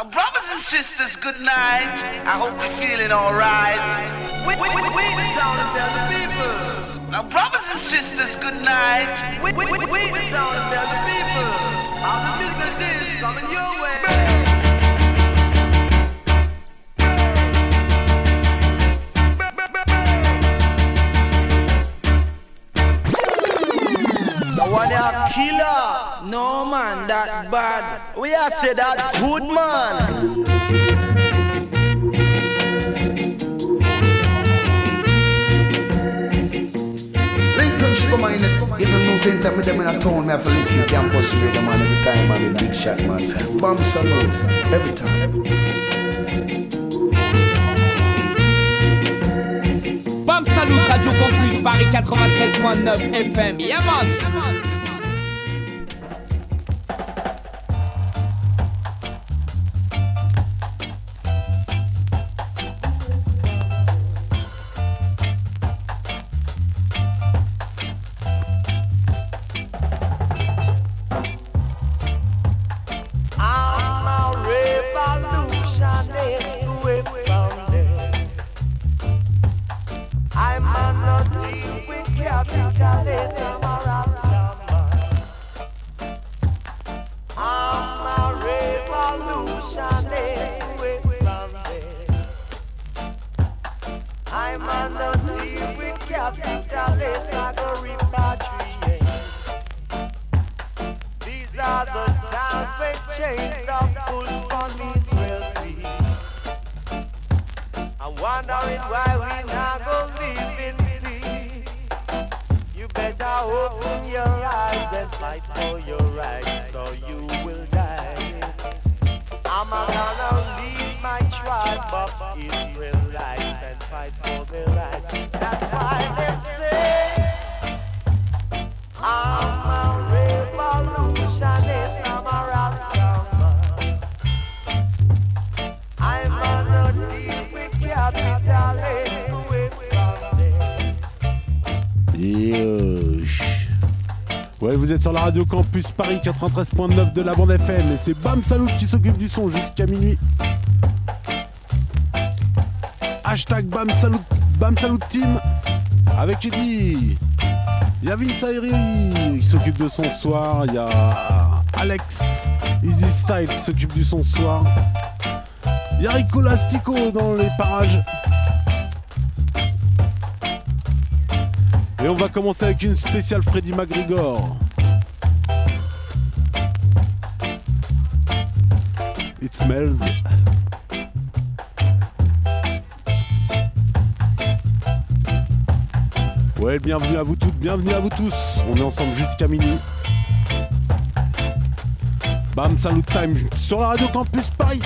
Now, brothers and sisters, good night. I hope you're feeling alright. We, we, we, we the town and tell the people. Now, brothers and sisters, good night. We, we, we, we the town and tell the people. How the business is coming your way. one a killer. No man, that bad. We are say that good man. come on, even no same time with them in a town, me have to listen to campus radio, man, every time, man, big shot, man. Bam Salute, every time. Every time. Bam Salut Radio Campus Paris 93.9 FM. Yeah man. sur 93.9 de la bande FM et c'est Bam Salut qui s'occupe du son jusqu'à minuit. Hashtag Bam Salut, Team avec Eddie. Il y a Vince qui s'occupe de son soir. Il y a Alex Easy Style qui s'occupe du son soir. Il y a Rico Lastico dans les parages. Et on va commencer avec une spéciale Freddy McGregor. Smells. Ouais, bienvenue à vous toutes, bienvenue à vous tous. On est ensemble jusqu'à minuit. Bam, salut time sur la radio Campus Paris.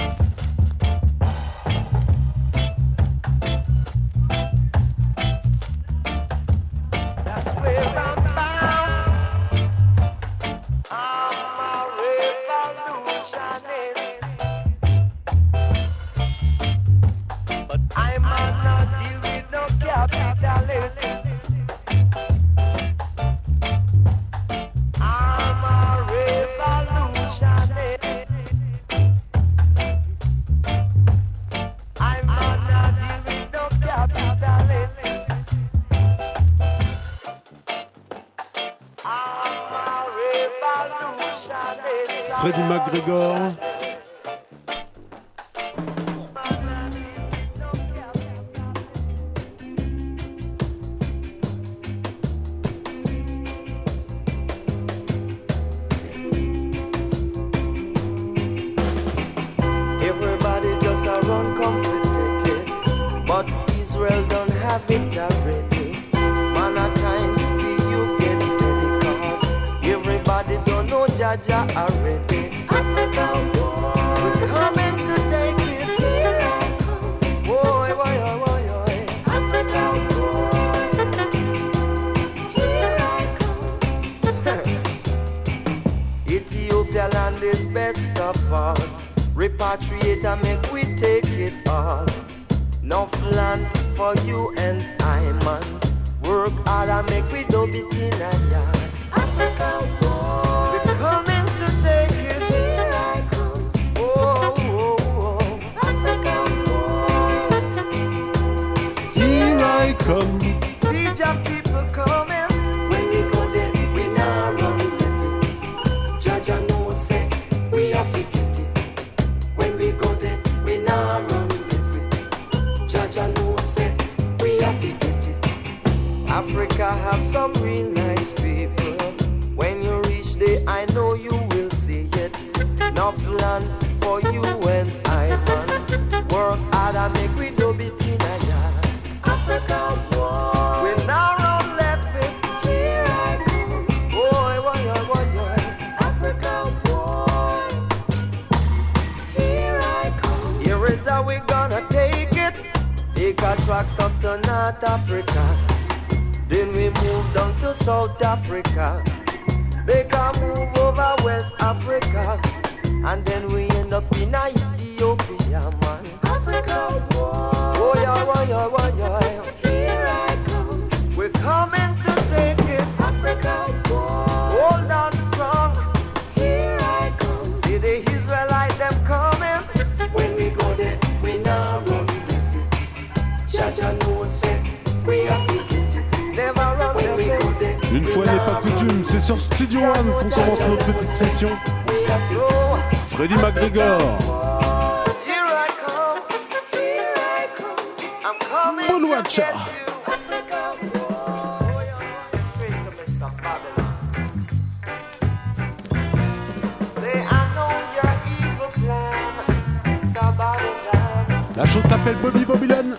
Work hard and make we do it in a. Africa war. We now round left it. Here I come. Boy, boy, boy, boy, boy. Africa war. Here I come. Here is how we gonna take it. Take our tracks up to North Africa. Then we move down to South Africa. Make a move over West Africa. And then we end up in Ethiopia, man. Une fois n'est pas coutume, c'est sur Studio One qu'on commence notre petite session. Freddy McGregor. culture. La chose s'appelle Bobby Babylon.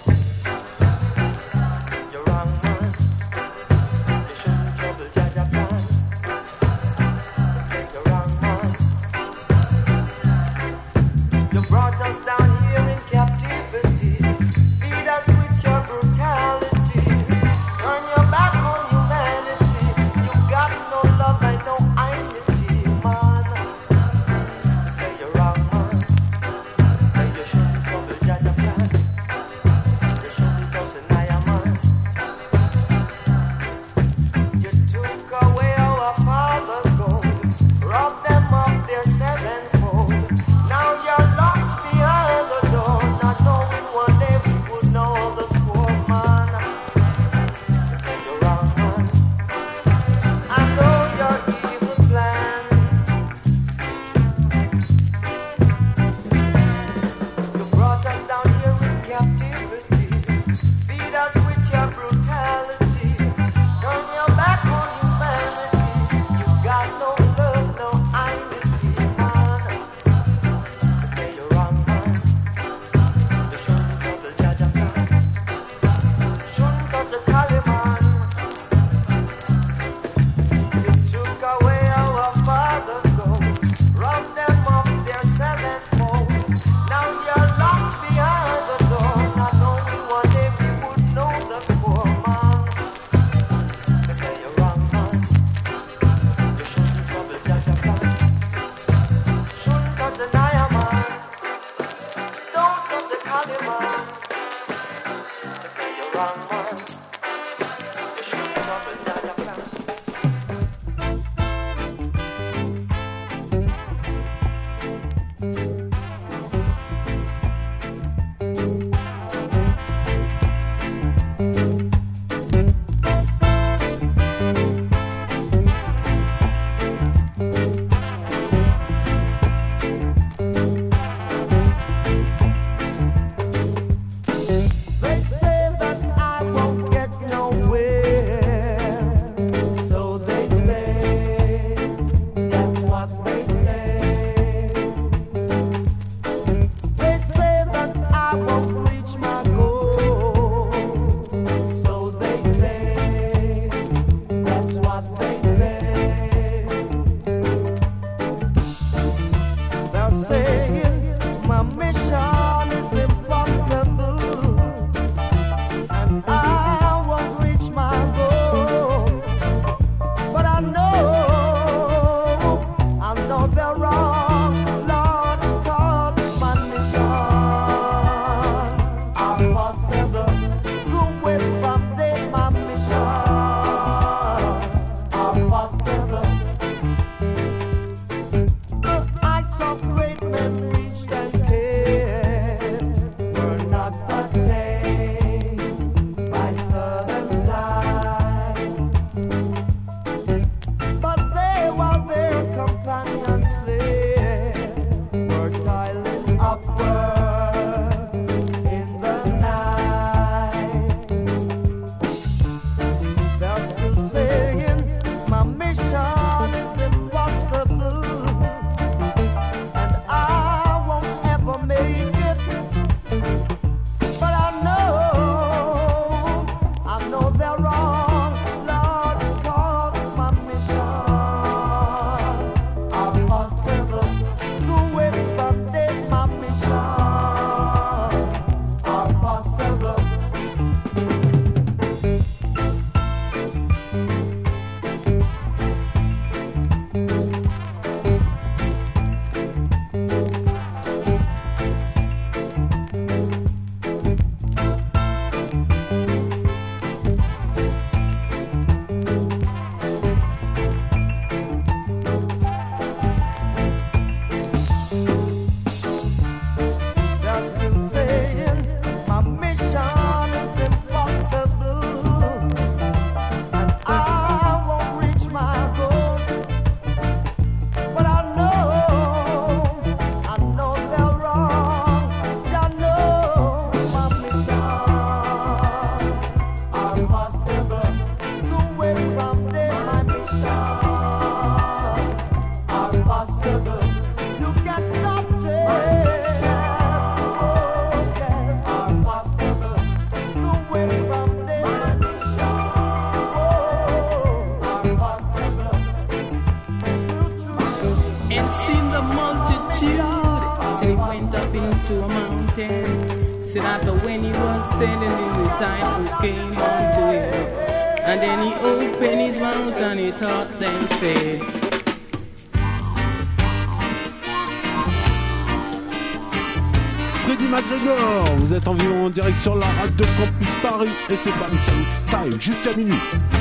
sur la radio Campus Paris et c'est Bam Style jusqu'à minuit.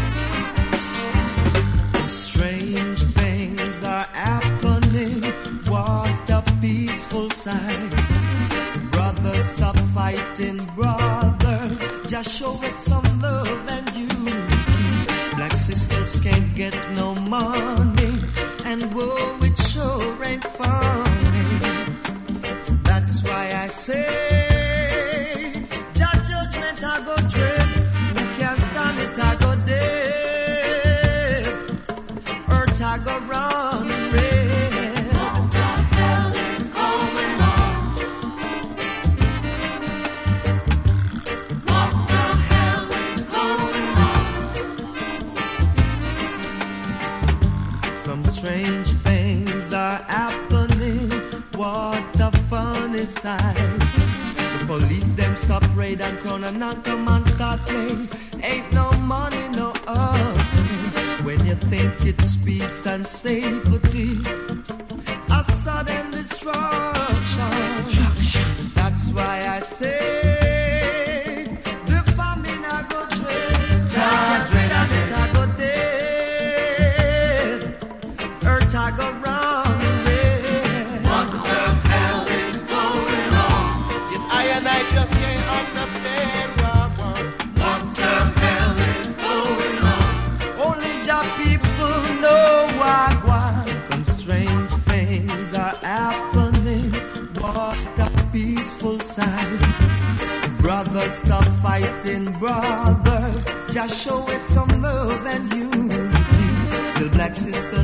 I show it some love and you. Still black sister.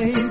same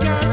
sky.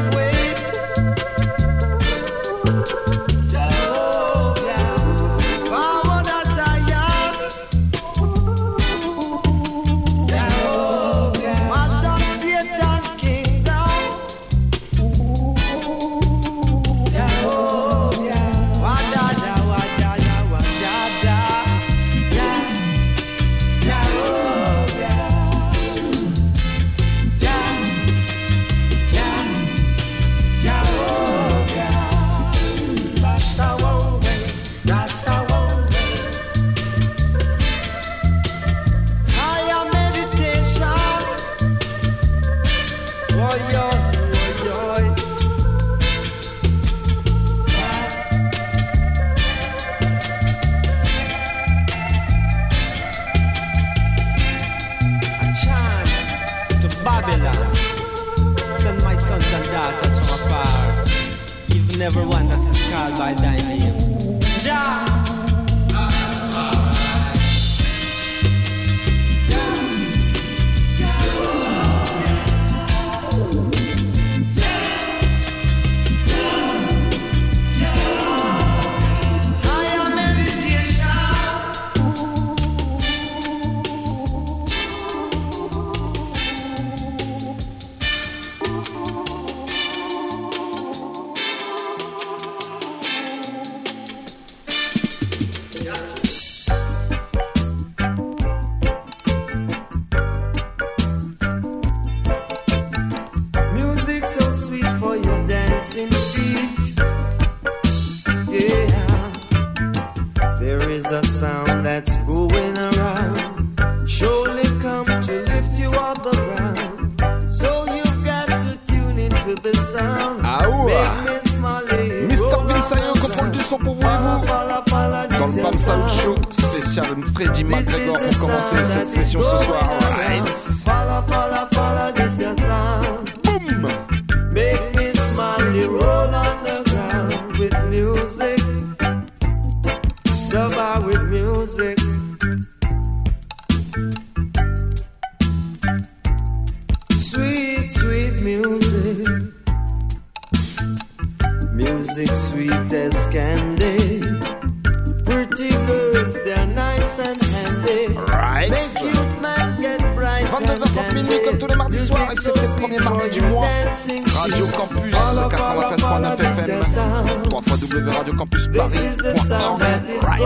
Radio Campus 93.9 FM. 3 fois www.radiocampusparis.org. Right.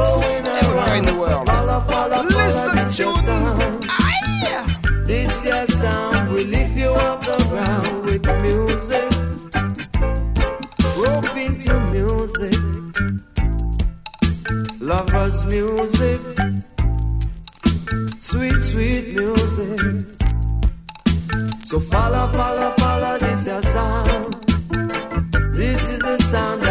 Everywhere in the world. Listen tune. This your sound will lift you off the ground with music. Rope into music. Lovers music. Sweet, sweet music. So follow, follow, follow this your sound. This is the sound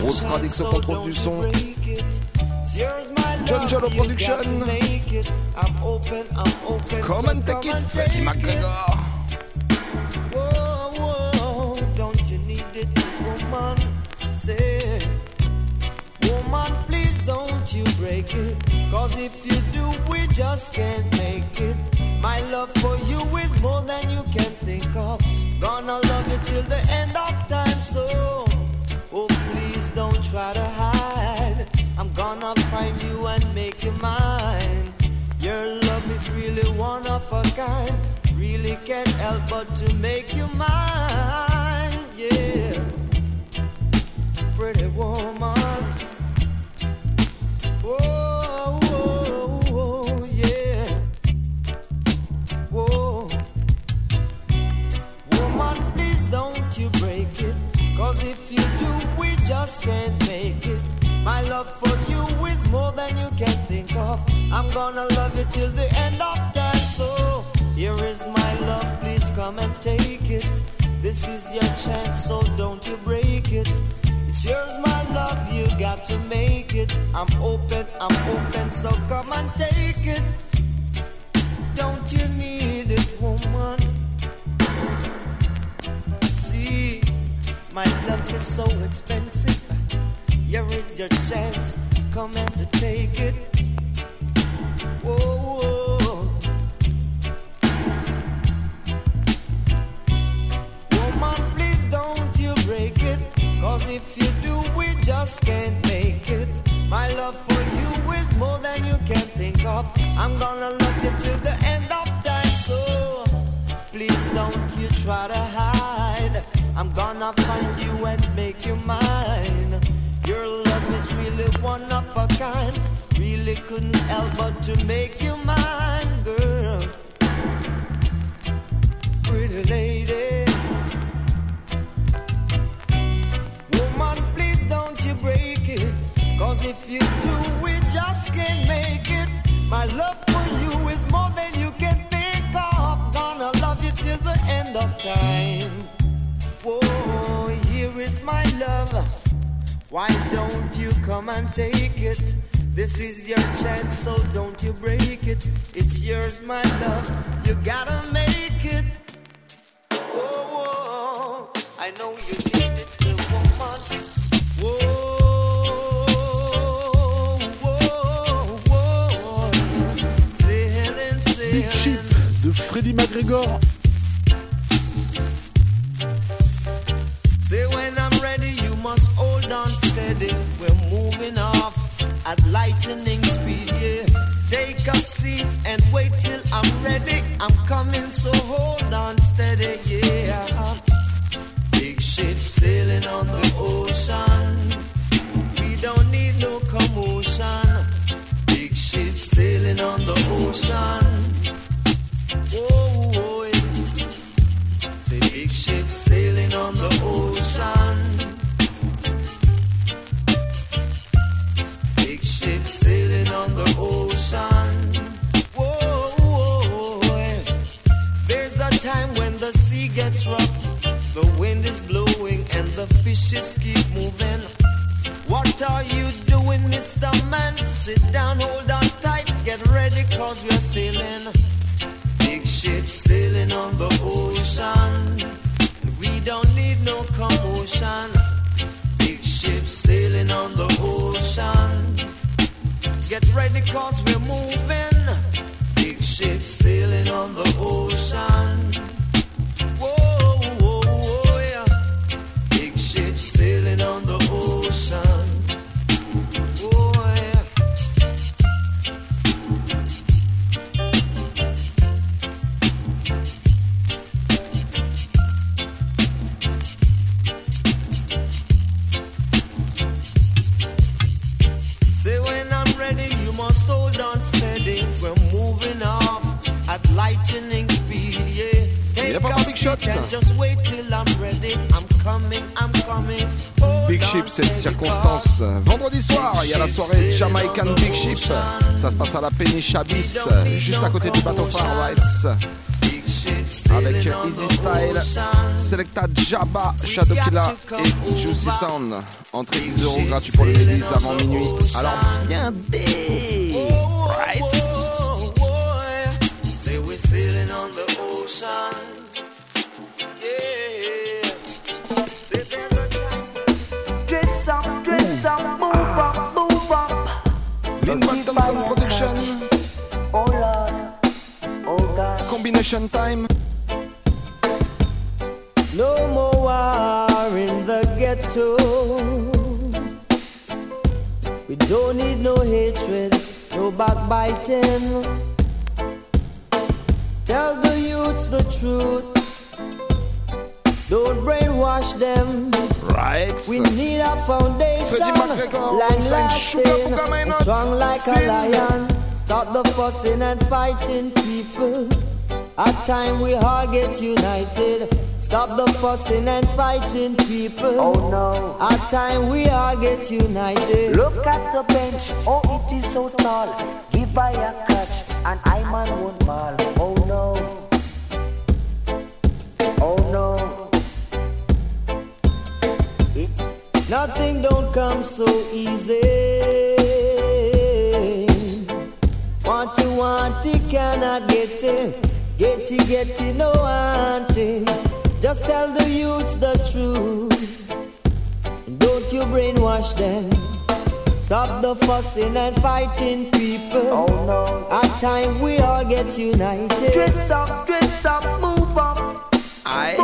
Grosse Radix au contrôle du son. John Jolo Production. Come and take it, Freddie McGregor. Woman, please don't you break it. Cause if you do, we just can't make it. My love for you is more than you can think of. Gonna love you till the end of time, so. Oh, please don't try to hide. I'm gonna find you and make you mine. Your love is really one of a kind. Really can't help but to make you mine. Yeah. Pretty woman. Whoa, whoa, just can't make it. My love for you is more than you can think of. I'm gonna love you till the end of time. So here is my love, please come and take it. This is your chance, so don't you break it. It's yours, my love, you got to make it. I'm open, I'm open, so come and take it. Don't you need it, woman? My love is so expensive. Here is your chance, come and take it. Whoa, whoa. Woman, please don't you break it. Cause if you do, we just can't make it. My love for you is more than you can think of. I'm gonna love you till the end of time. So please don't you try to hide. I'm gonna find you and make you mine. Your love is really one of a kind. Really couldn't help but to make you mine, girl. Pretty lady. Woman, please don't you break it. Cause if you do, we just can't make it. My love for you is more than you can think of. Gonna love you till the end of time. Whoa, here is my love. Why don't you come and take it? This is your chance, so don't you break it. It's yours, my love. You gotta make it. Whoa, whoa. I know you need it, the woman. Whoa, whoa, whoa. Sailing, Big Ship de Freddie McGregor. Say when I'm ready, you must hold on steady. We're moving off at lightning speed, yeah. Take a seat and wait till I'm ready. I'm coming, so hold on steady, yeah. Big ship sailing on the ocean. We don't need no commotion. Big ship sailing on the ocean. Whoa, whoa, Big ship sailing on the ocean. Big ship sailing on the ocean. Whoa. There's a time when the sea gets rough, the wind is blowing and the fishes keep moving. What are you doing, Mr. Man? Sit down, hold on tight, get ready, cause we're sailing. Big ship sailing on the ocean. We don't need no commotion. Big ship sailing on the ocean. Get ready, cause we're moving. Big ship sailing on the ocean. Whoa, whoa, whoa, yeah. Big ship sailing on the Cette circonstance. Vendredi soir, il y a la soirée Jamaican Big Ship. Ça se passe à la Péniche Abyss, juste à côté du bateau Far Avec Easy Style. Selecta Jabba, Shadow Killa et Juicy Sound. Entrée 10 euros gratuit pour les ladies avant minuit. Alors viendez Right up. Linval Thompson Production, Oh Lord, oh gosh. Combination Time. No more war in the ghetto. We don't need no hatred, no backbiting. Tell the youths the truth. Don't brainwash them. Right We need a foundation, Freddie McGregor, long lasting, and strong like a lion. Stop the fussing and fighting, people. At time we all get united. Stop the fussing and fighting, people. Oh no. At time we all get united. Look at the bench, oh it is so tall. Give I a catch, and I man won't ball. Oh no. Nothing don't come so easy. Want it, want it, cannot get it. Get it, get it, no want it. Just tell the youths the truth. Don't you brainwash them. Stop the fussing and fighting, people. oh no. At time we all get united. Dress up, dress up, move up, Aïe.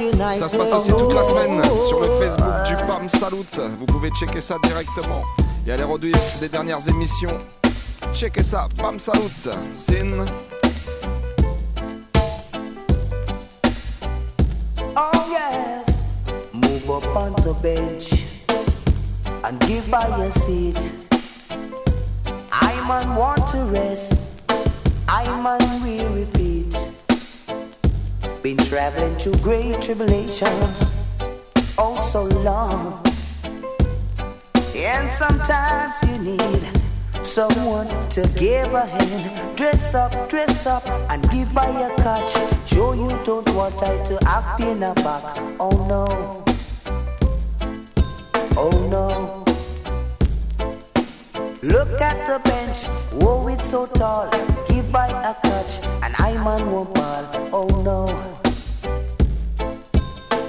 united. Ça se passe aussi toute la semaine sur le Facebook du BAM Salut. Vous pouvez checker ça directement. Il y a les rediffs des dernières émissions. Checkez ça, BAM Salut. Sin. Oh yes. Move up on the bench and give her your seat. man want to rest. I man weary feet. Been traveling through great tribulations, oh so long. And sometimes you need someone to give a hand. Dress up, dress up, and give by a catch. Show you don't want I to act in a back. Oh no. Oh no. Look at the bench, oh it's so tall. Give by a catch, and I man won't ball. Oh no.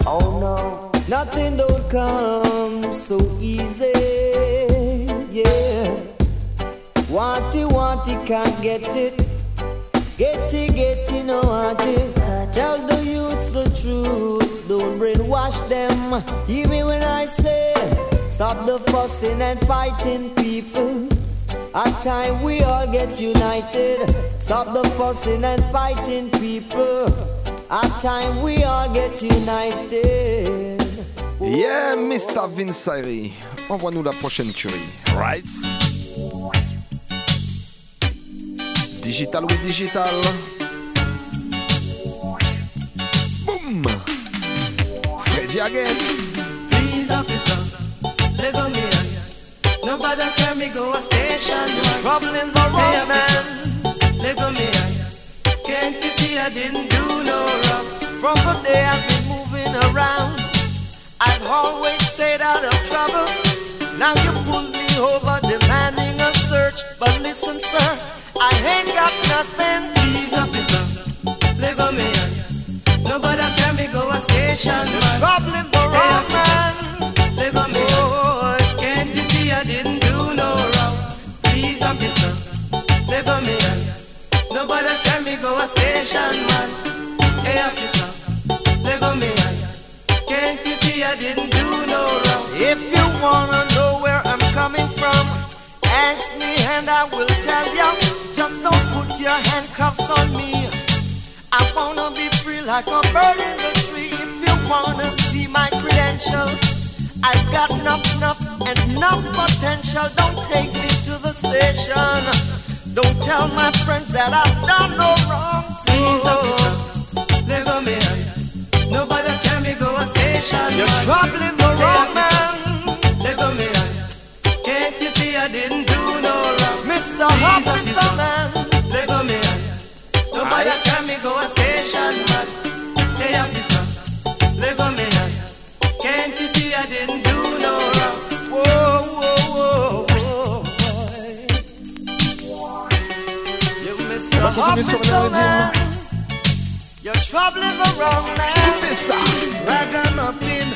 Oh no. Nothing don't come so easy. Yeah. Want it, want it, can't get it. Get it, get it, no want it. Tell the youths the truth. Don't brainwash them. Hear me when I say, stop the fussing and fighting, people. At time we all get united. Stop the fussing and fighting, people. At time we all get united. Yeah, Mr. Vince Irie. Envoie-nous la prochaine tuerie. Right? Digital with digital. Boom! Freddie again. Please, officer, let go me hand. Nobody can me go a station. man. Trouble in the Hey, road, man. let go me hand. Can't you see I didn't do no wrong? From the day I've been moving around, I've always stayed out of trouble. Now you pull me over, demanding a search. But listen, sir, I ain't got nothing. Please, officer, let go me hand. Nobody can me go a station. man. Trouble in the Hey, let go me hand. Nobody can me go a station, man. Hey, officer, let go me hand. Can't you see I didn't do no wrong? If you wanna know where I'm coming from, ask me and I will tell you. Just don't put your handcuffs on me. I wanna be free like a bird in the tree. If you wanna see my credentials, I've got enough, enough, and enough potential. Don't take me to the station. Don't tell my friends that I've done no wrong. So let me. Nobody can me go a station. you're troubling the wrong man, Let me. Can't you see I didn't do no wrong? Mr. Officer Man. Let me. Nobody can me go a station, man. Hey, officer, let go me. Can't you see I didn't do continuer sur le même Man. You're troubling the wrong man. ça? Ragamuffin.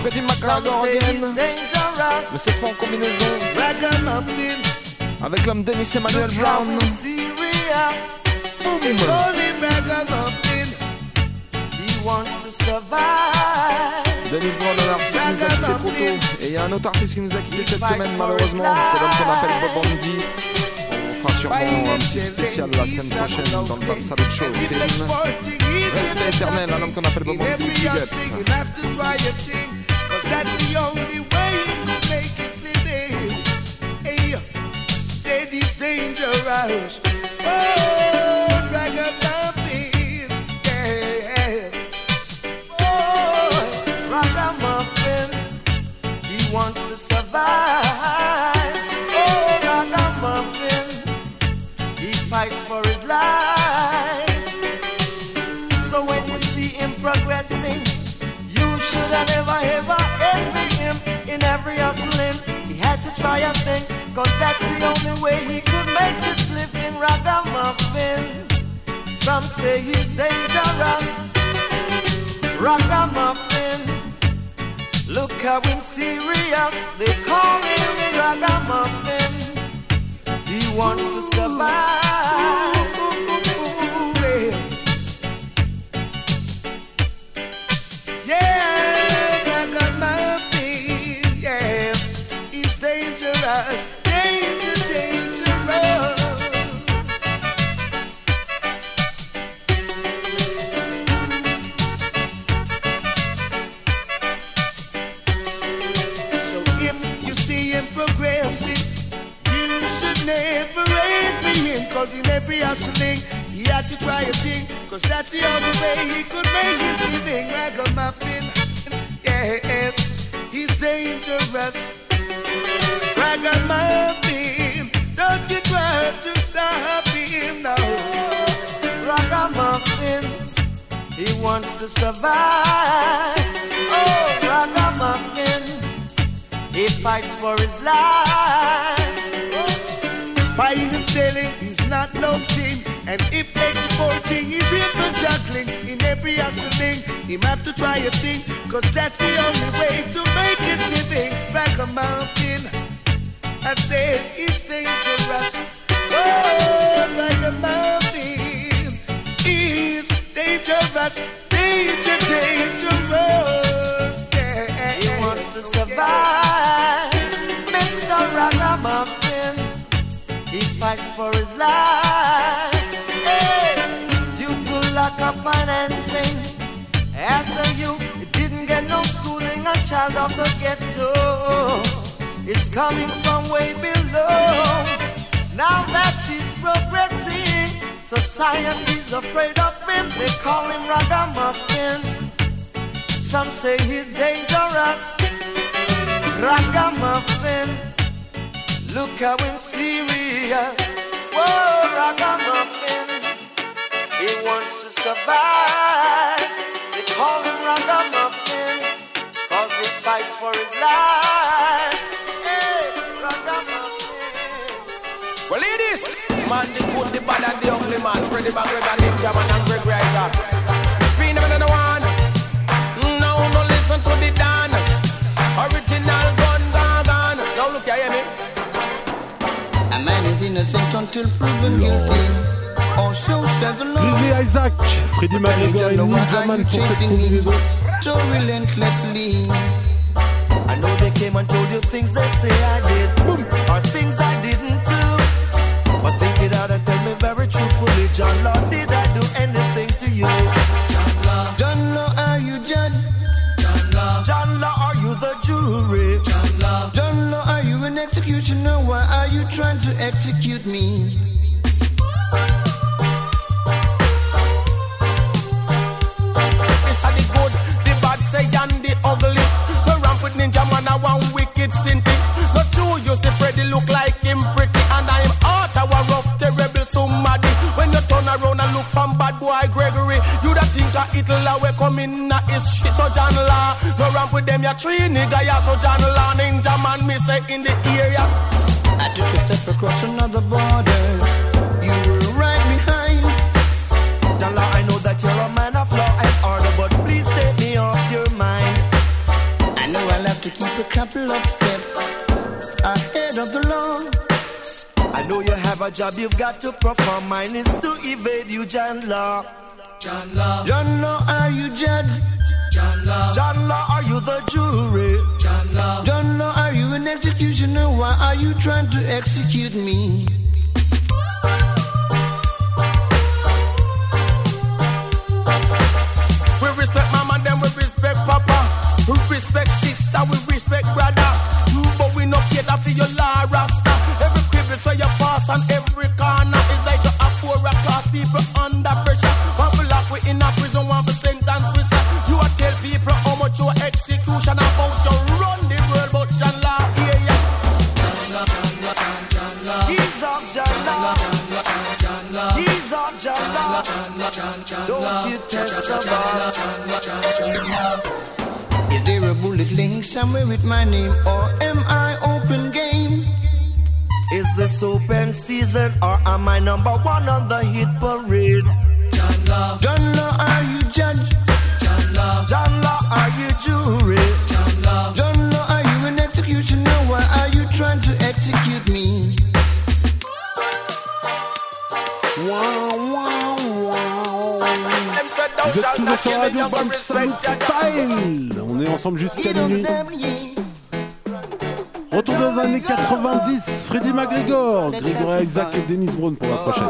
Freddy say again. Mais cette fois en combinaison Ragamuffin. avec l'homme Dennis Emmanuel Brown. Boom! Ragamuffin. He wants to survive. Dennis Brown, un artiste qui nous a quitté trop tôt. Et il y a un autre artiste qui nous a quitté cette semaine, malheureusement. C'est l'homme qu'on appelle Bob Andy. Sûrement un petit spécial la semaine prochaine dans le Bam Salute Show. C'est une respect éternel à l'homme qu'on appelle Bob Andy. Big up. Dangerous. Oh, ragamuffin, yeah. Oh, ragamuffin, he wants to survive. Have never ever envy him in every hustling. He had to try a thing, cause that's the only way he could make his living ragamuffin. Some say he's dangerous. Ragamuffin. Look how him serious. They call him Ragamuffin. He wants to survive. Hustling, he had to try a thing, cause that's the only way he could make his living. Ragamuffin, yes, he's dangerous. Ragamuffin, don't you try to stop him now. Ragamuffin, he wants to survive. Oh, Ragamuffin, he fights for his life. Buying and selling is not no thing. And if exporting is into juggling, in every hustling, he have to try a thing. Cause that's the only way to make his living. Ragamuffin, I said it's dangerous. Oh, Ragamuffin is dangerous. Danger, dangerous. Yeah. He wants to survive. Mr. Ragamuffin, fights for his life. Hey, due to lack of financing, as a youth, didn't get no schooling. A child of the ghetto is coming from way below. Now that he's progressing, society's afraid of him. They call him Ragamuffin. Some say he's dangerous. Ragamuffin, look how him serious. Whoa, Ragamuffin, he wants to survive. They call him Ragamuffin, cause he fights for his life. Hey, Ragamuffin. Well, ladies, man, the good, the bad, and the ugly man. Freddie McGregor, Ninja Man, and Gregory Isaacs. Innocent until proven guilty. Or so says the law. Gregory Isaac, Freddie McGregor et Ninja Man pour cette combinaison. So relentlessly. I know they came and told you things they say I did, or things I didn't do. But think it out and tell me very truthfully, John Lord, did I executioner? Why are you trying to execute me? This are the good, the bad, say, and the ugly. The ramp with Ninja Man, I want wicked sin thing. The two, you see, Freddie look like him pretty. And I'm out, I rough, terrible, somebody. When you turn around and look from bad boy Hitler will come in. So John no ramp with them, ya three nigga, ya. So John Ninja Man, me say in the area. I took a step across another border. You were right behind. John Law, I know that you're a man of law and but please take me off your mind. I know I'll have to keep a couple of steps ahead of the law. I know you have a job you've got to perform. Mine is to evade you, John Law. John Law. John Law, are you judge? John Law. John Law, are you the jury? John Law. John Law, are you an executioner? Why are you trying to execute me? We respect mama, then we respect papa. We respect sister, we respect brother. But we no cater for your law rasta. Every crib so you pass on every Don't you test the boss. Is there a bullet link somewhere with my name? Or am I open game? Is this open season or am I number one on the hit parade? John Law. John Law, are you judge? John Law. John Law, are you jury? John Law. John Law, are you an executioner? Why are you trying to execute me? Vous êtes toujours sur Radio Salut Style. On est ensemble jusqu'à minuit. Retour dans les années 90, Freddy McGregor, Grégory Isaac et Dennis Brown pour la prochaine.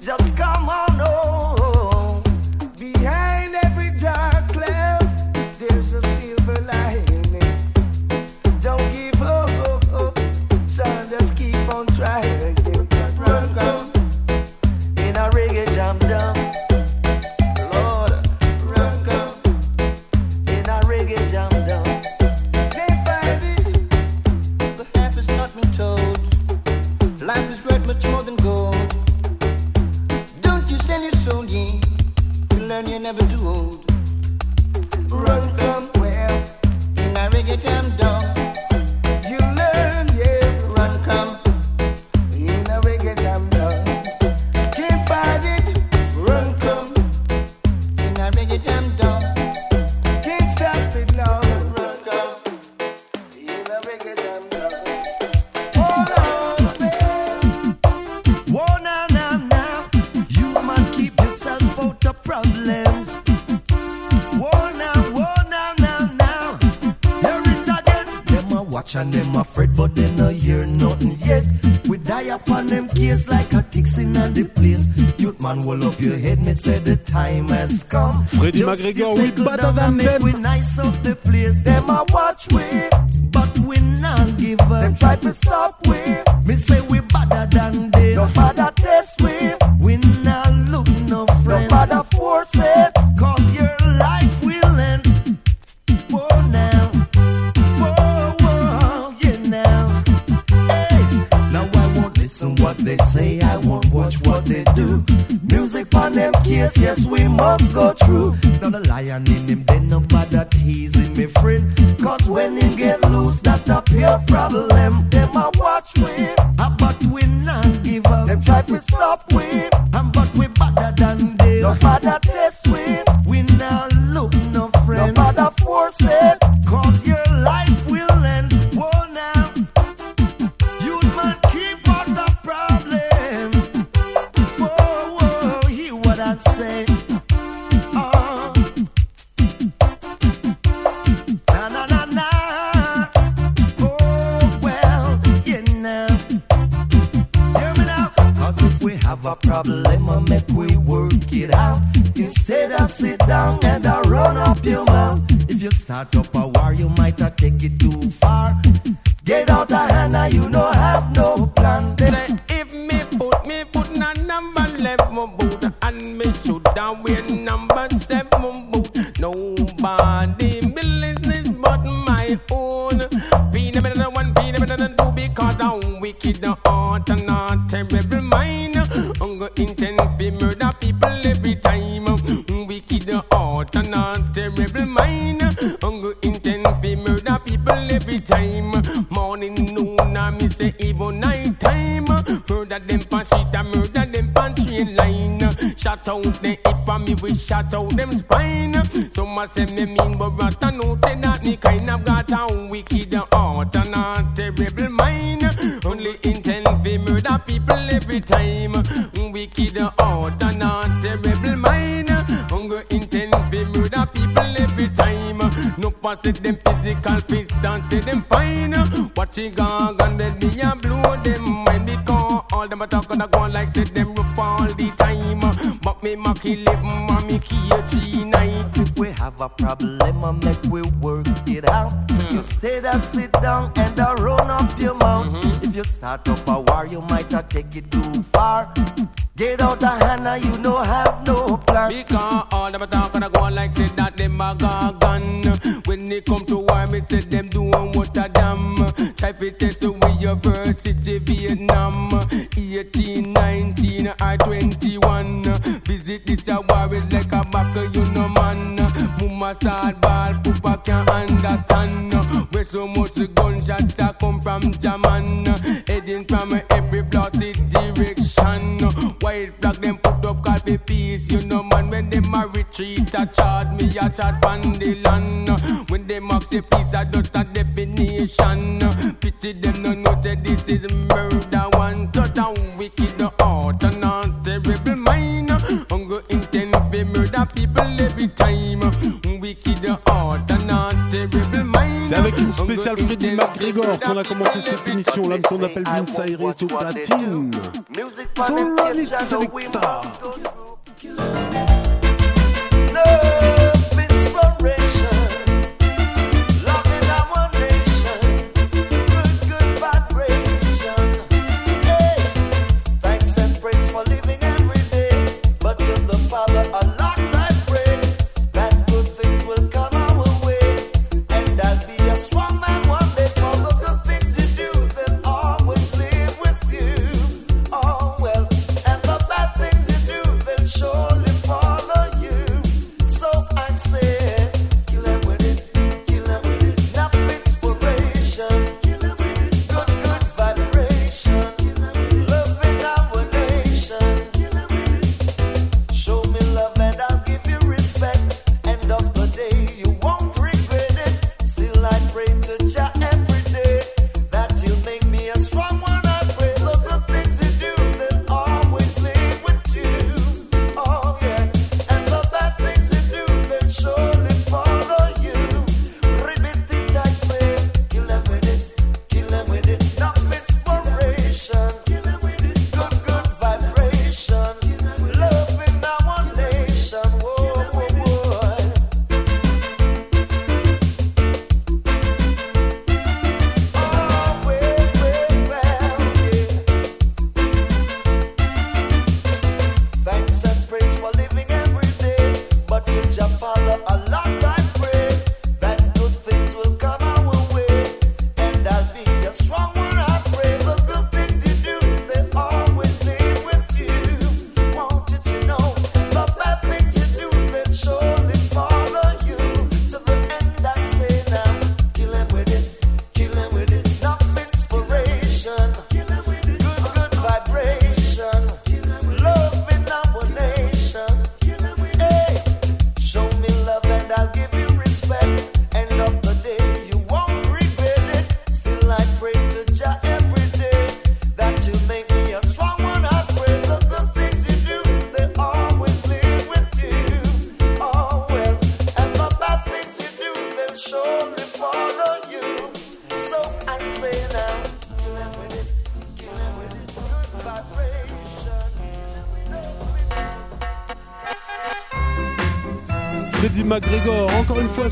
Just come Freddie McGregor, we better than them. We nice up the place. Them a watch we, but we not give up. Them try to stop number eleven boot and me shoot down with number seven boot. Nobody business but my own. Be better than one, be better than two because I'm wicked the heart and not terrible mind. I'm go intend to murder people every time. Wicked the heart and not terrible mind. I'm go intend to murder people every time. Morning, noon, and me say even night train line. Shut out the hip and me we shut out them spine. Some a say me mean but what I know say that me kind of got a wicked heart and a terrible mind. Only intend to murder people every time. Wicked heart and a terrible mind. Hunger intend to murder people every time. No pass it them physical fit and say them fine. Watch it gong and let me a blow them mind because all them a talk and a go like said them rough all the time. But me Maki live, mommy key a three. If we have a problem, I make we work it out. Mm. You hmm. stay there, sit down and I run up your mouth. Mm-hmm. If you start up a war, you might not take it too far. Get out the hand and you know have no plan. Because all them a talk and a go like say that them a gun. When they come to war, me say them doing what a damn. Type it to we your versus Vietnam in 19 or 21. Visit the a like a buckle, you know, man. Mumma sad ball, Pupa can't understand. Where so much gunshots that come from Jaman? heading from every plotted direction. White flag them put up, call the peace, you know, man. When them a retreat, I charge me, I charge from the land. When they mark the peace, I just a definition. Pity them, no notice this is murder. C'est avec une spéciale Freddy McGregor qu'on a commencé cette émission, l'homme qu'on appelle Vince Platine. So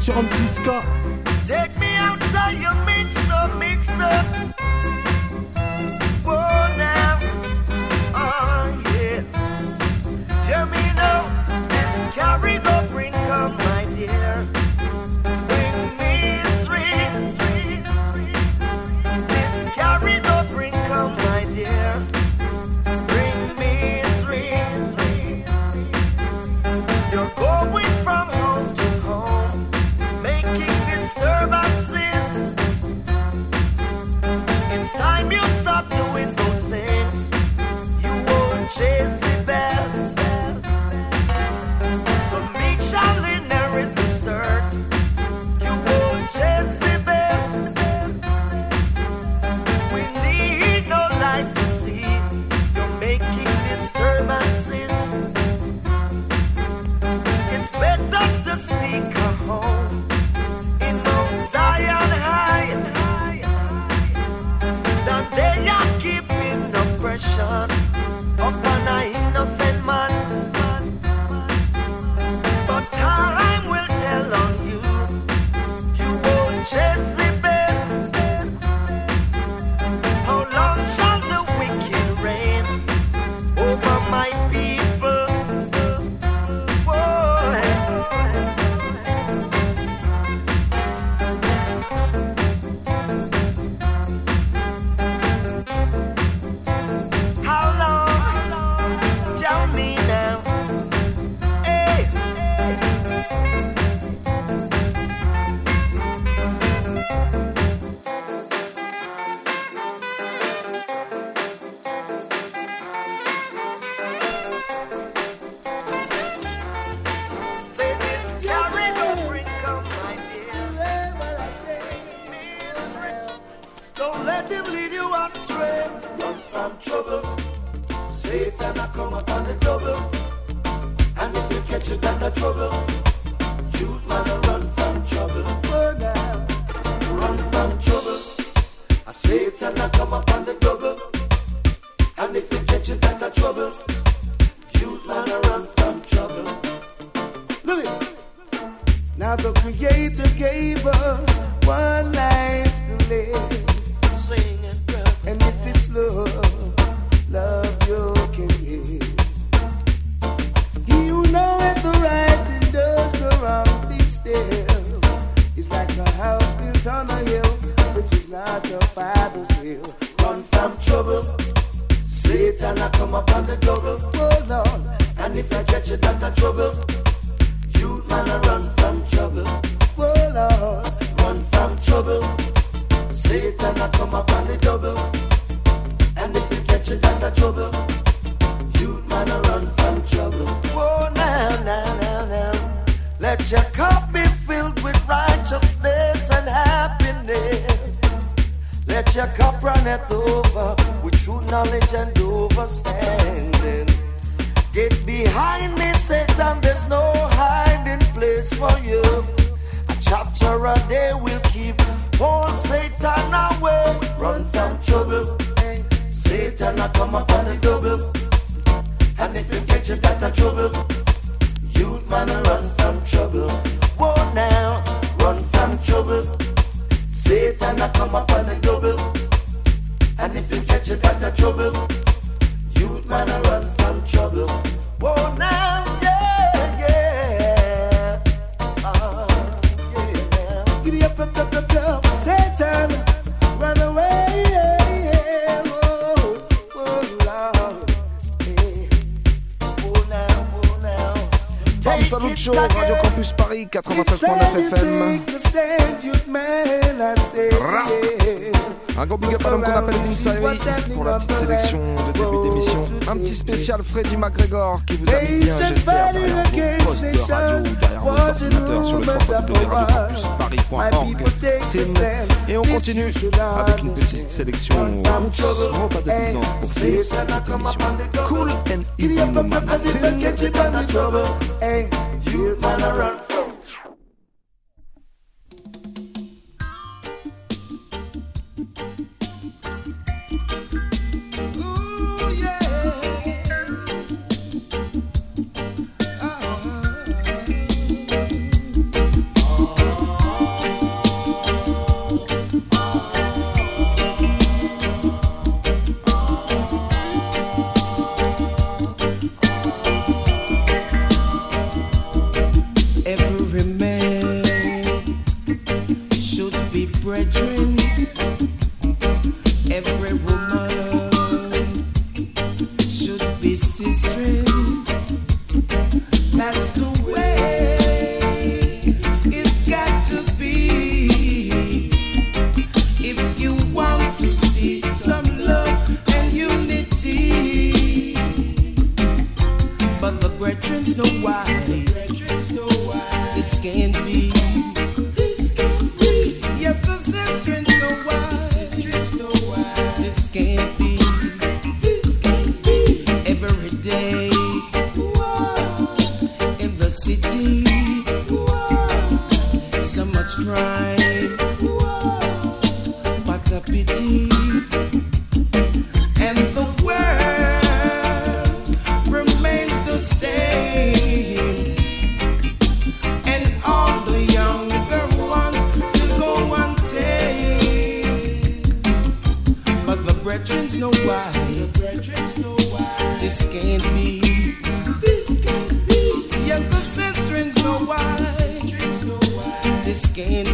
sur un terror they will keep. Hold Satan away, run from trouble. Satan I come up on the double. And if you get you got a trouble, you'd man run from trouble. Whoa now, run from trouble. Satan I come up on the double. And if you get you got a trouble, you'd man run from trouble. Whoa now. Show, Radio Campus Paris, 93.9 FM. Un gros big up à l'homme qu'on appelle Vince pour la petite sélection de début d'émission. Un petit spécial Freddy McGregor qui vous a bien, j'espère, derrière vos postes de radio ou derrière vos ordinateurs sur le www.radiocampusparis.org. C'est nous. Et on continue avec une petite sélection repas de paysans pour finir cette émission. Cool and easy, no man. you wanna run no why. The brethren's no why. This can't be. This can't be. Yes, the sistren's no why. This can't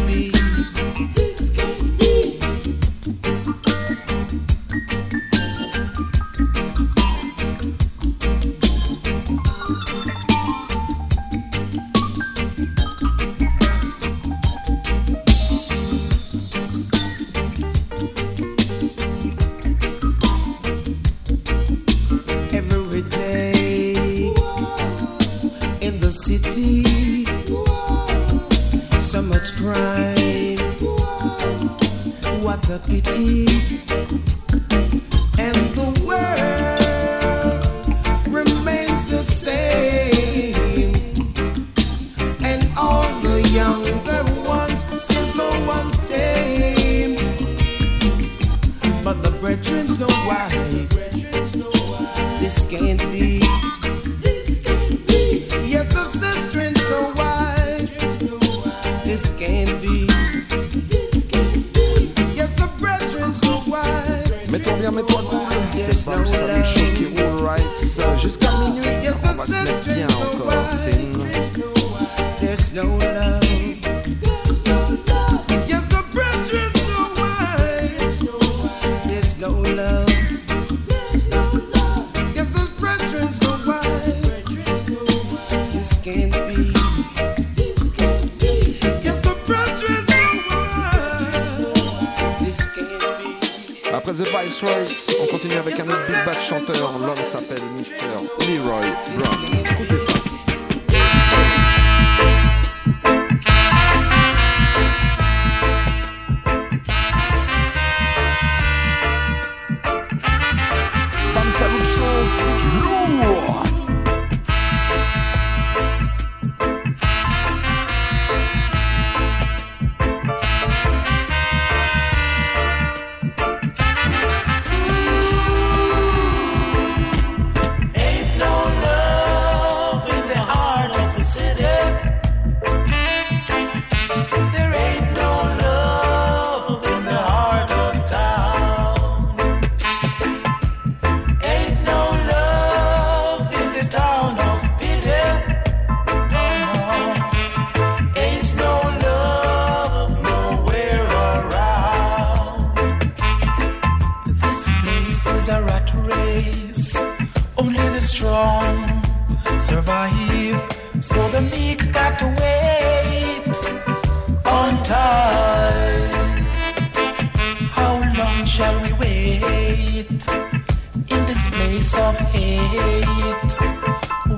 face of hate.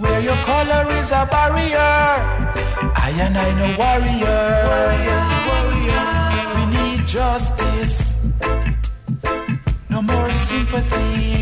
Where your color is a barrier, I and I no warrior. warrior, warrior. We need justice, no more sympathy.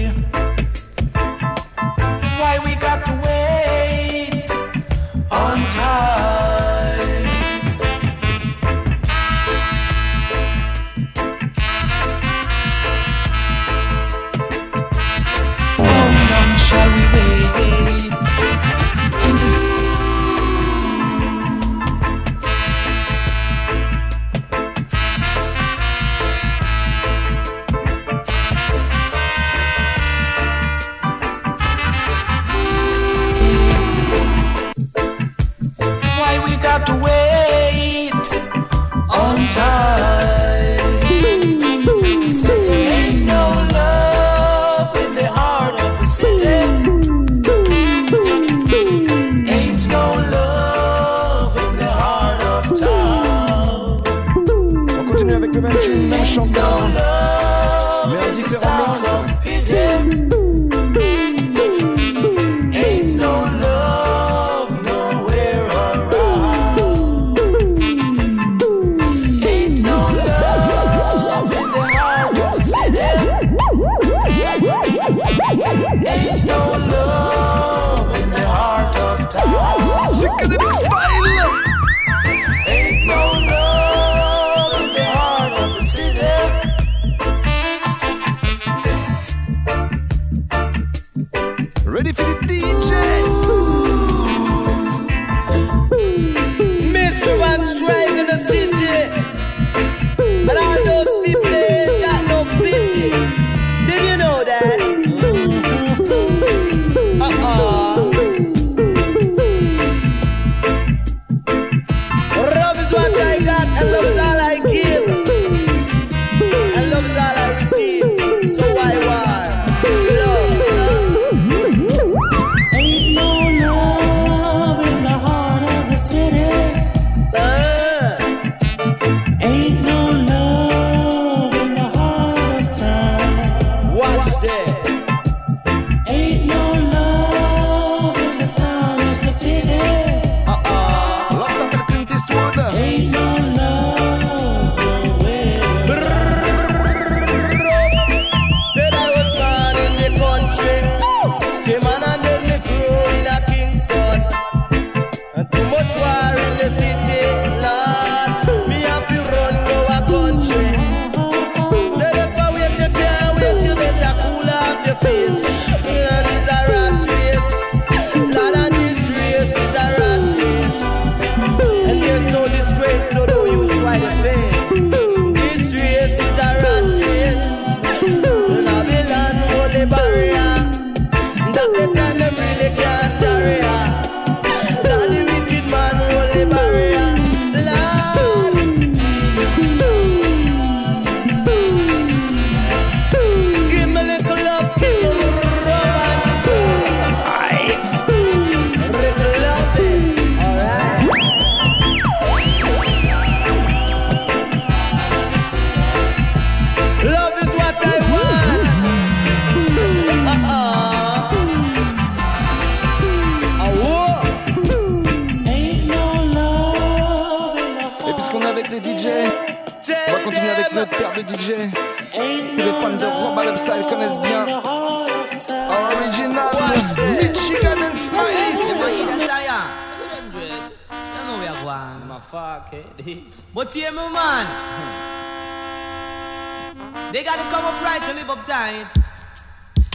Tight.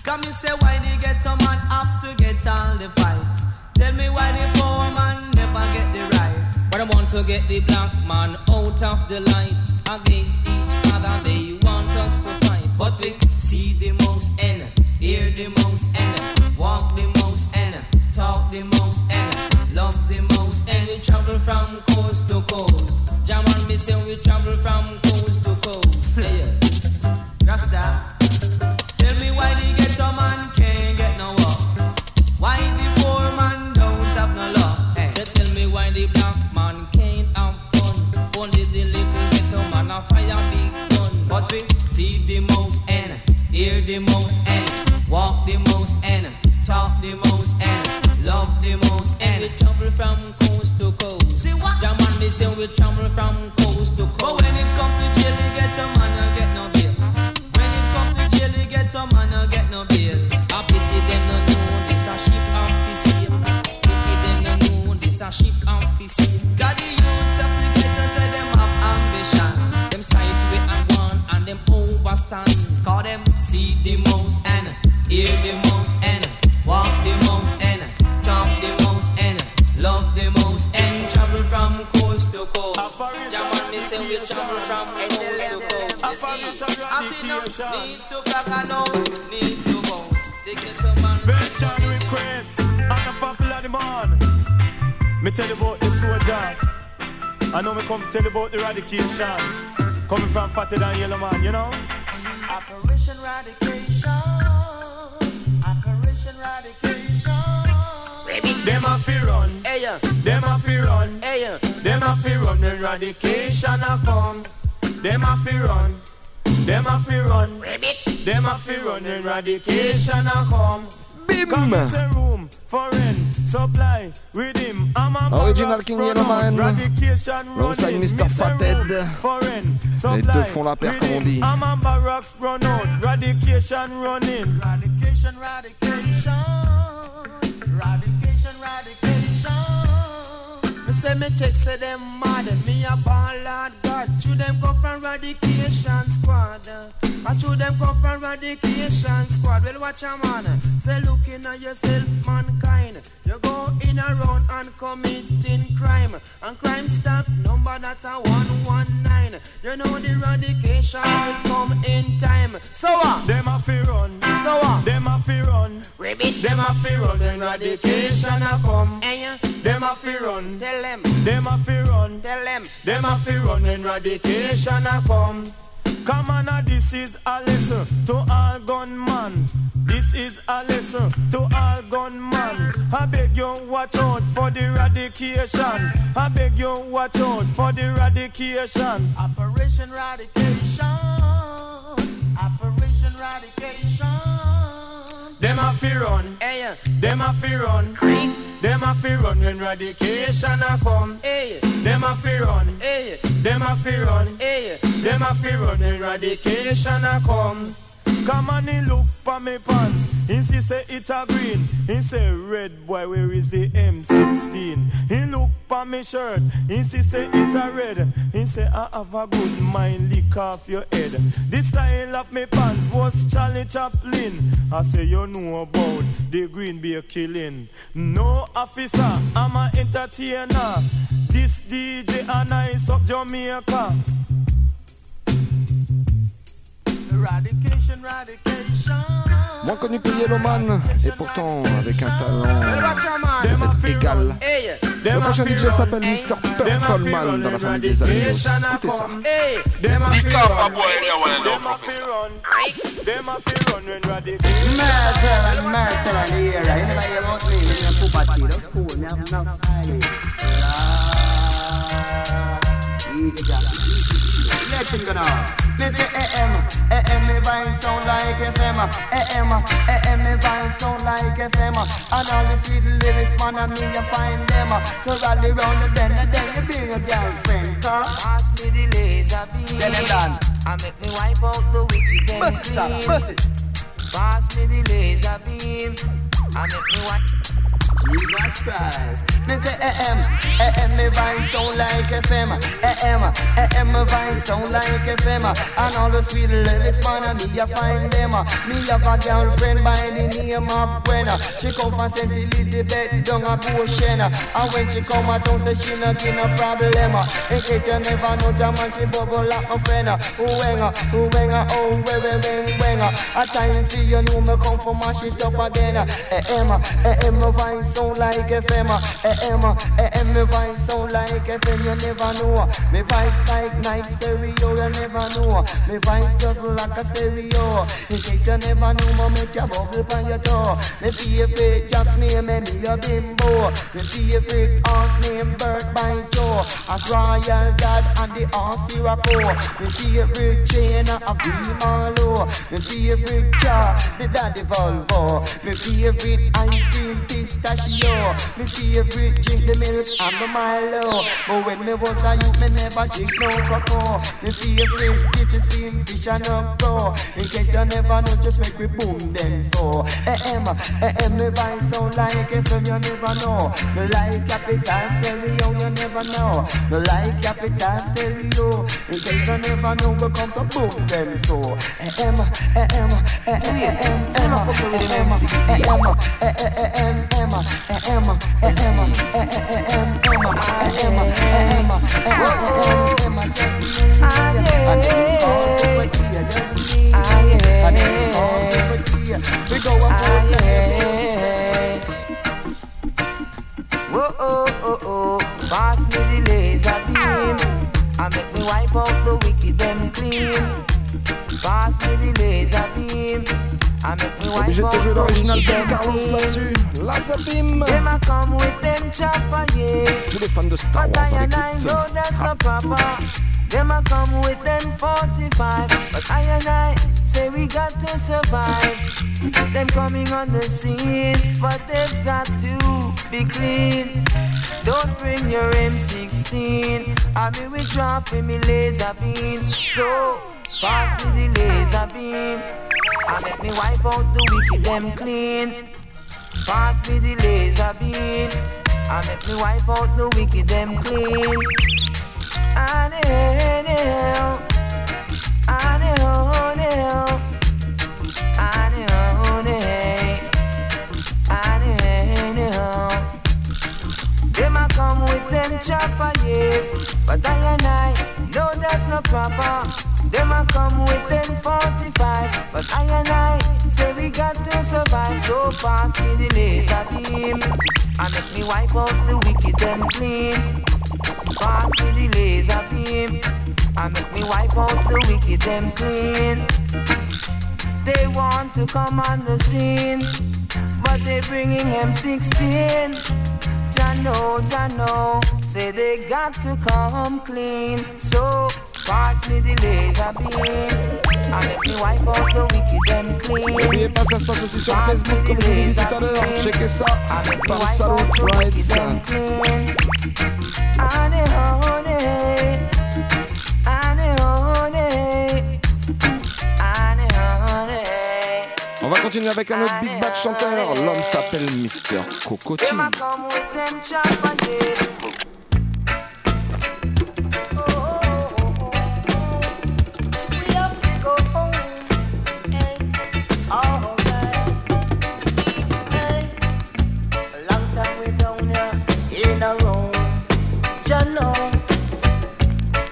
Come and say why the ghetto man have to get all the fight. Tell me why the poor man never get the right. But I want to get the black man out of the light. Against each other, they want us to fight. But we come tell you about the eradication. Coming from fatter than Yellowman, you know? Operation Radication. Operation Radication. Them a fi run, Hey, yeah. them a fi run, Hey, yeah. them a fi run. Eradication a come. Them a fi run, them a fi run, them a fi run. Eradication a come. Bim. Come in the room, foreign supply with him. I'm a Original King Yellowman. Alongside. Mr. Fathead. Les supply deux font la paire, comme on dit. I'm a barracks run out, eradication running. Radication, radication. Radication, radication. Me say me check say them mad. Me a ball lord God. Should them come from radication squad. I should them come from radication squad. Well watch a man. Say looking at yourself mankind. You go in around and committing crime. And crime stop number that's a 119. You know the radication will come in time. So what? Them a fi run, So what? them a fi run. Ribbit. Them a fi run, eradication a come. Eh, yeah. Them a fi run, Tell them. them a fi run. Tell them. Them a fi run, When eradication a come. Come on, this is a lesson to all gunman. This is a lesson to all gunman. I beg you watch out for the eradication. I beg you watch out for the eradication. Operation Radication. Operation Radication. Them a fi run, Hey, yeah. them a fi run. Them a fi run when eradication a come. Eh, hey, Them a fi run, eh, hey, them a fi run. hey. Them a fi run when eradication a come. Come on, he look for me pants. He see say it a green. He say red boy, where is the M16? He look for me shirt. He see say it a red. He say I have a good mind, lick off your head. This style of me pants was Charlie Chaplin. I say you know about the Green Bay killing. No officer, I'm a entertainer. This DJ and I up Jamaica. Moins connu que Yellowman, et pourtant avec un talent d'être égal. Le prochain DJ s'appelle Mr. Purpleman dans la famille des Aminos. Écoutez ça. Let him go now. Me say AM, AM me vibe sound like FM. AM, AM me vibe sound like FM. And all the sweet lyrics, man, and me you find them. So rally round the bend and then you bring a girlfriend. Cause me the laser beam. Get it done. I make me wipe out the wicked them Bust it, Stella, clean. Pass me the laser beam. I make me wipe. Jesus Christ. Me say AM, AM me voice sound like FM. AM, AM me voice sound like FM. And all the sweet lyrics man me a find them. Me have a girlfriend by the name of Gwen. She come from St. Elizabeth down a Ocean. And when she come a town say she no get no problem. In case you never know, Jaman she bubble like a friend. Wenga, wenga, oh we we weng wenga. A time for you know me come from mash it up again. AM, AM me voice sound like FM. AM, AM me voice sound like FM. You never know. Me voice like night stereo. You never know. Me voice just like a stereo. In case you never know, me make your bubble on your toe. Me favorite Jack's name and me a bimbo. Me favorite horse name Bert by. A royal dad and the horse Sirocco. Me favorite chain a V Marlow. Me favorite car the Daddy Volvo. Me favorite ice cream pistachio. Me favorite drink the milk and the Milo. But when me was a youth, me never drink no cocoa. Me favorite dish is steamed fish and a pro. In case you never know, just make we boom them so. AM, AM, me vibe sound like FM, you never know. Me like Capital Stereo, you never know. Me like Capital Stereo. In case you never know, we come to boom them so. AM, AM, AM, AM, AM, AM, AM, AM, Obligé de jouer l'original them Carlos là-dessus. Là, ça bim. Tous les fans de Star Wars à l'écoute. Them a come with them 45. But I and I say we got to survive. Them coming on the scene, but they've got to be clean. Don't bring your M16. I mean, we drop me laser beam. So, pass me the laser beam. I make me wipe out the wicked them clean. Pass me the laser beam. I make me wipe out the wicked them clean. Hell, and hell, and hell, and hell, and hell. Them a come with them chopper, yes. But I and I know that no proper. Them a come with them 45. But I and I say we got to survive. So pass me the laser beam. And make me wipe out the wicked them clean. Pass me the laser beam. And make me wipe out the wicked and clean. They want to come on the scene. But they bringing M16. Jano, Jano, say they got to come clean. So pass me the laser beam. I make me wipe out the wicked them clean. N'oubliez pas, ça se passe aussi sur Facebook, comme je vous tout à l'heure. Checkez ça par Rights. Honey, honey. On va continuer avec un autre big bad chanteur. L'homme s'appelle Mr. Cocotti. In room, Jah know.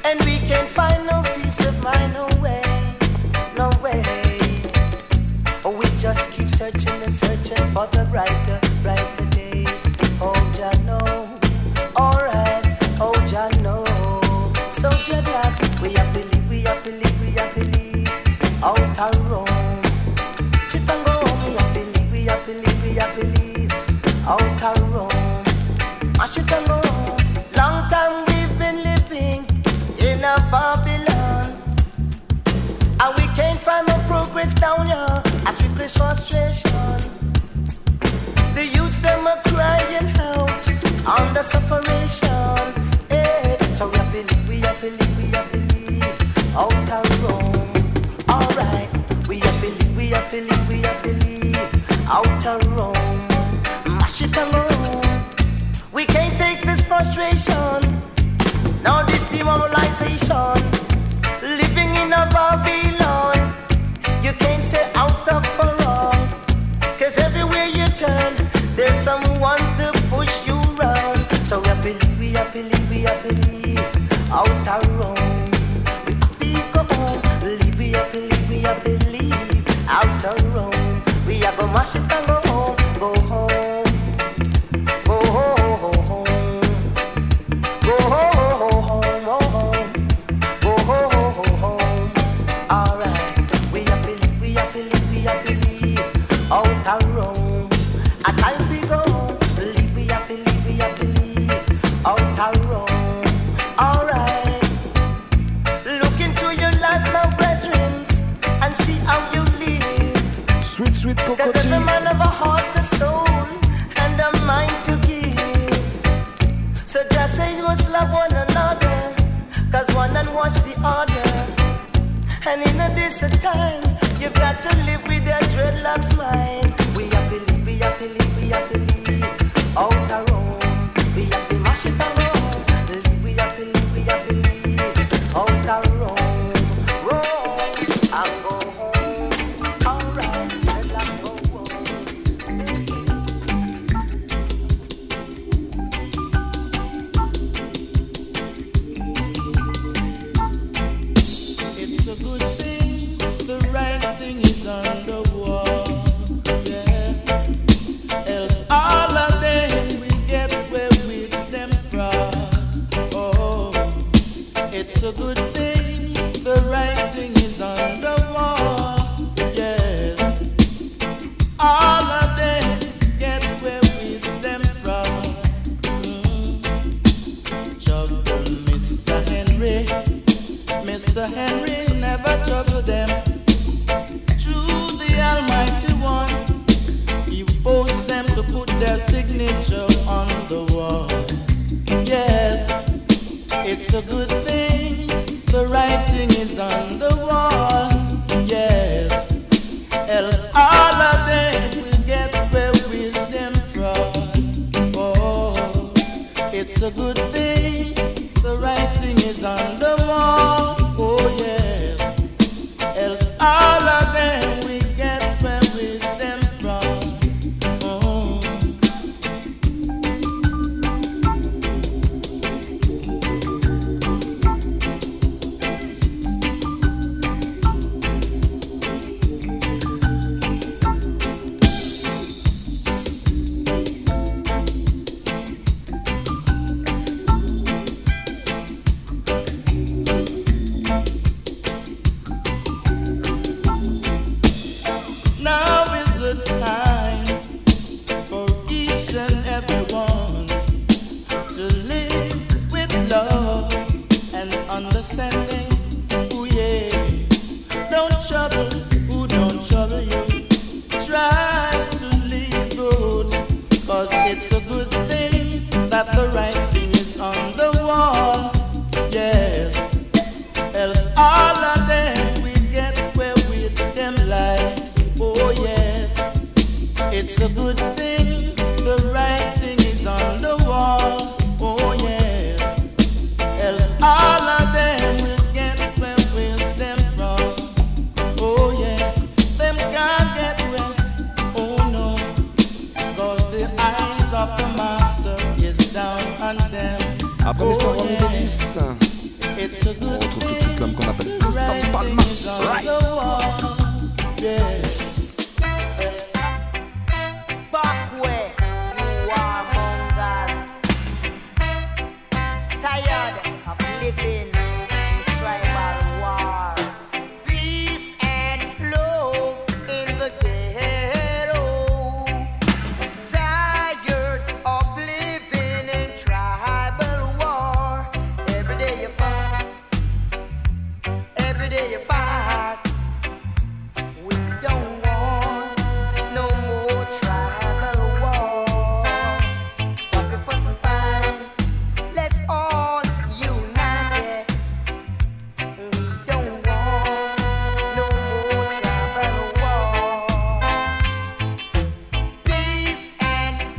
and we can't find no peace of mind, no way, no way. Oh, we just keep searching and searching for the brighter, brighter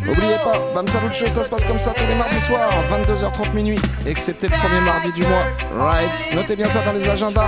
Oubliez pas, Bam Salucho, ça se passe comme ça tous les mardis soirs, 22h30 minuit, excepté le premier mardi du mois. Right, notez bien ça dans les agendas.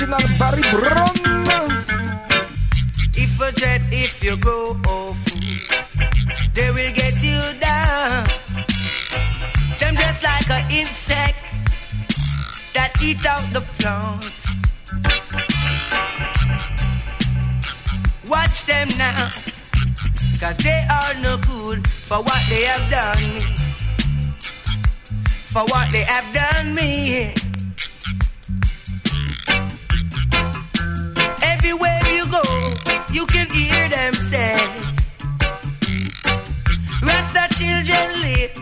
L'original Barry Brown. If a jet, if you old food, they will get you down. Them just like an insect that eat out the plant. Watch them now, cause they are no good for what they have done me. For what they have done me. You can hear them say, Rasta children live,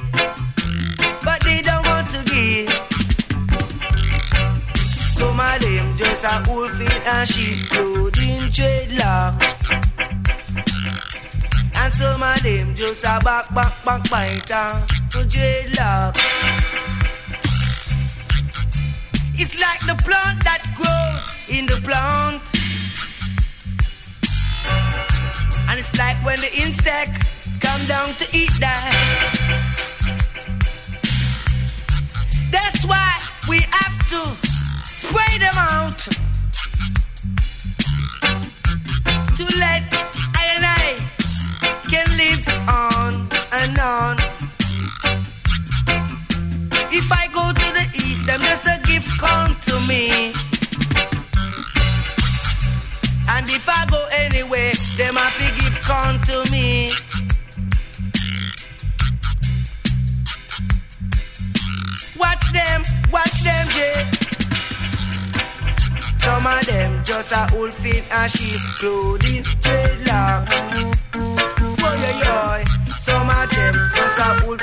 but they don't want to give. Some of them just a wolf feet and sheep clothing dreadlocks. And some of them just a back, back, back, biter dreadlocks. It's like the plant that grows in the plant. And it's like when the insect come down to eat that. That's why we have to spray them out. To let I and I can live on and on. If I go to the east, them just a gift come to me. And if I go anywhere, them have to come to me. Watch them, watch them, Jay. Some of them just a old fit and sheep clothing dreadlocks. Boy, yo, yo. Some of them just a old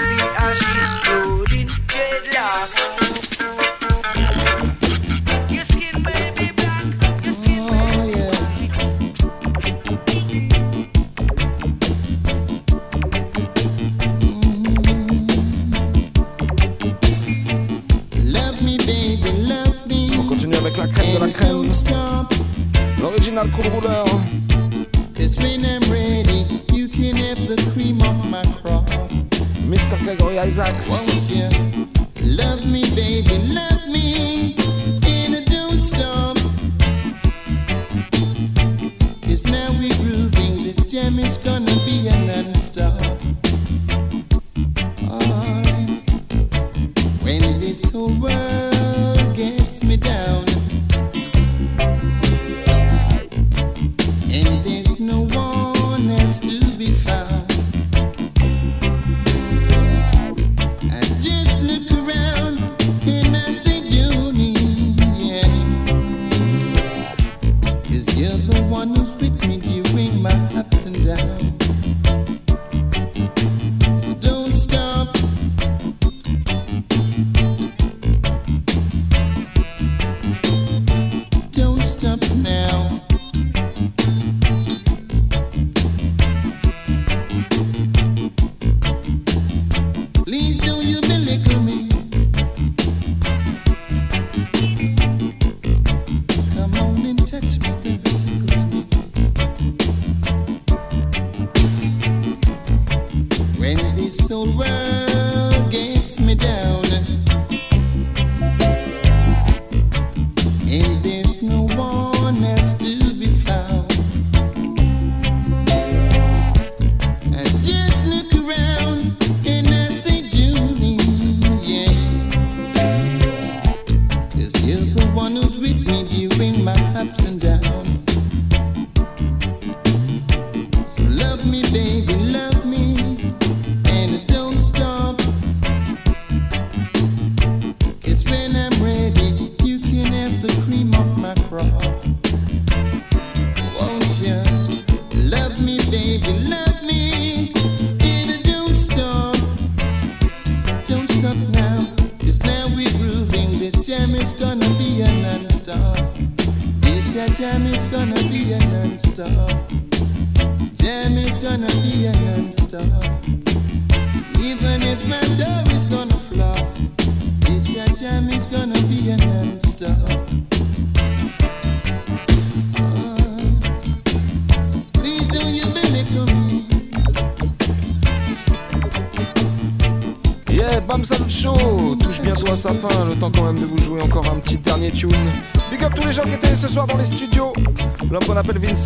L'original cool rouleur. Cause when I'm ready, you can have the cream of my crop. Mr. Gregory Isaacs. Won't you? Love me, baby,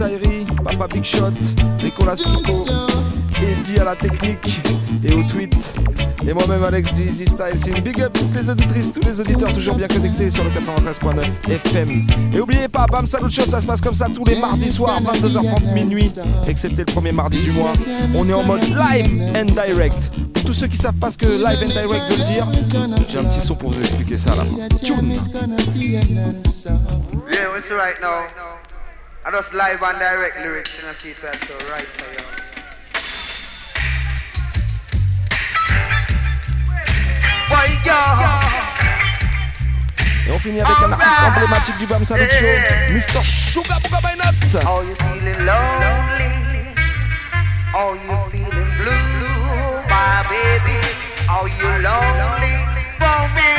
Ayri, Papa Big Shot, Nicolas Stico, Eddie à la technique et au tweet. Et moi-même Alex du Easy Style Scene. Big up toutes les auditrices, tous les auditeurs toujours bien connectés sur le 93.9 FM. Et oubliez pas, Bam Salut Show, ça se passe comme ça tous les mardis soirs, 22h30 minuit, excepté le premier mardi du mois. On est en mode live and direct. Pour tous ceux qui savent pas ce que live and direct veut dire, j'ai un petit son pour vous expliquer ça à la fin. Tune. Yeah, what's right now? I just live and direct lyrics in a seatbelt show right yo. Why yo? Et on finit avec un artiste emblématique du Bam Show, Mr. Sugar Booga by Nut. Are you feeling lonely? Are you feeling blue, my baby? Are you lonely for me?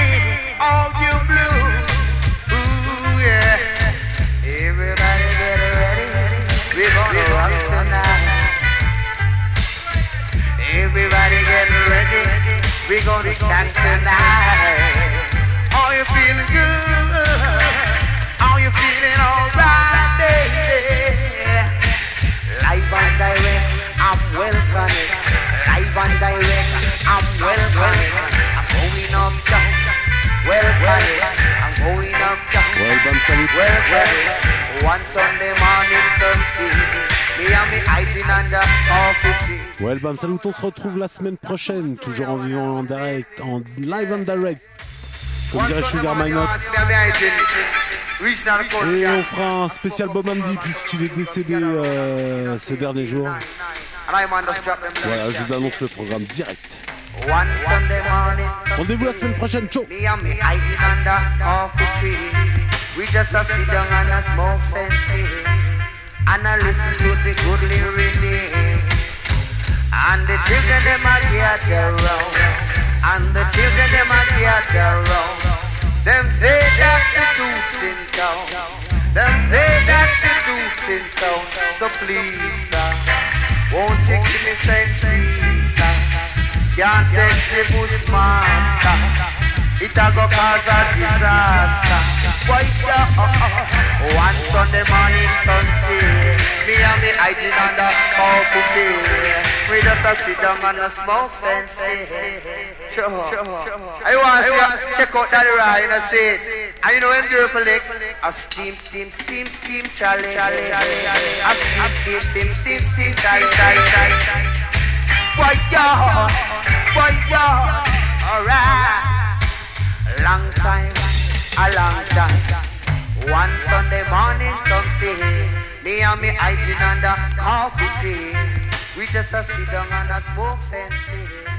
Are you blue? We're gonna dance tonight. Are you feeling good? Are you feeling alright, baby? Live and direct, I'm welcoming. Live and direct, I'm welcoming. I'm going up down, welcoming. I'm going up down, Ouais, Bam Salute. welcoming. One Sunday morning, come see Ouais, Bam Salut, on se retrouve la semaine prochaine, toujours en vivant en direct, en live and direct. Comme dirait Sugar My. Et on fera un spécial Bob Andy puisqu'il est décédé euh, ces derniers jours. Voilà, je vous annonce le programme direct. Rendez-vous la semaine prochaine, ciao. We just a sit down and a smoke. And I listen to the good lyrics. And the children them a gather round. And the children them a gather round. Them say that the Duke's in town. Them say that the Duke's in town. So please, sir, won't you give me sense, sir? Can't take the bushmaster. It a go cause a disaster. Why ya? Uh, uh, uh, One Sunday morning, see me and me hiding under coffee tree. We just a sit down and a smoke sense. Sure. I want to see check out that ride and see it. And you know him beautiful lick. A steam, steam, steam, steam, challenge. A steam, steam, steam, steam, steam, challenge. Why ya? Why ya? Alright. Long time, a long time. One Sunday morning, come see me and me hygiene under coffee tree. We just a sit down and a smoke sense.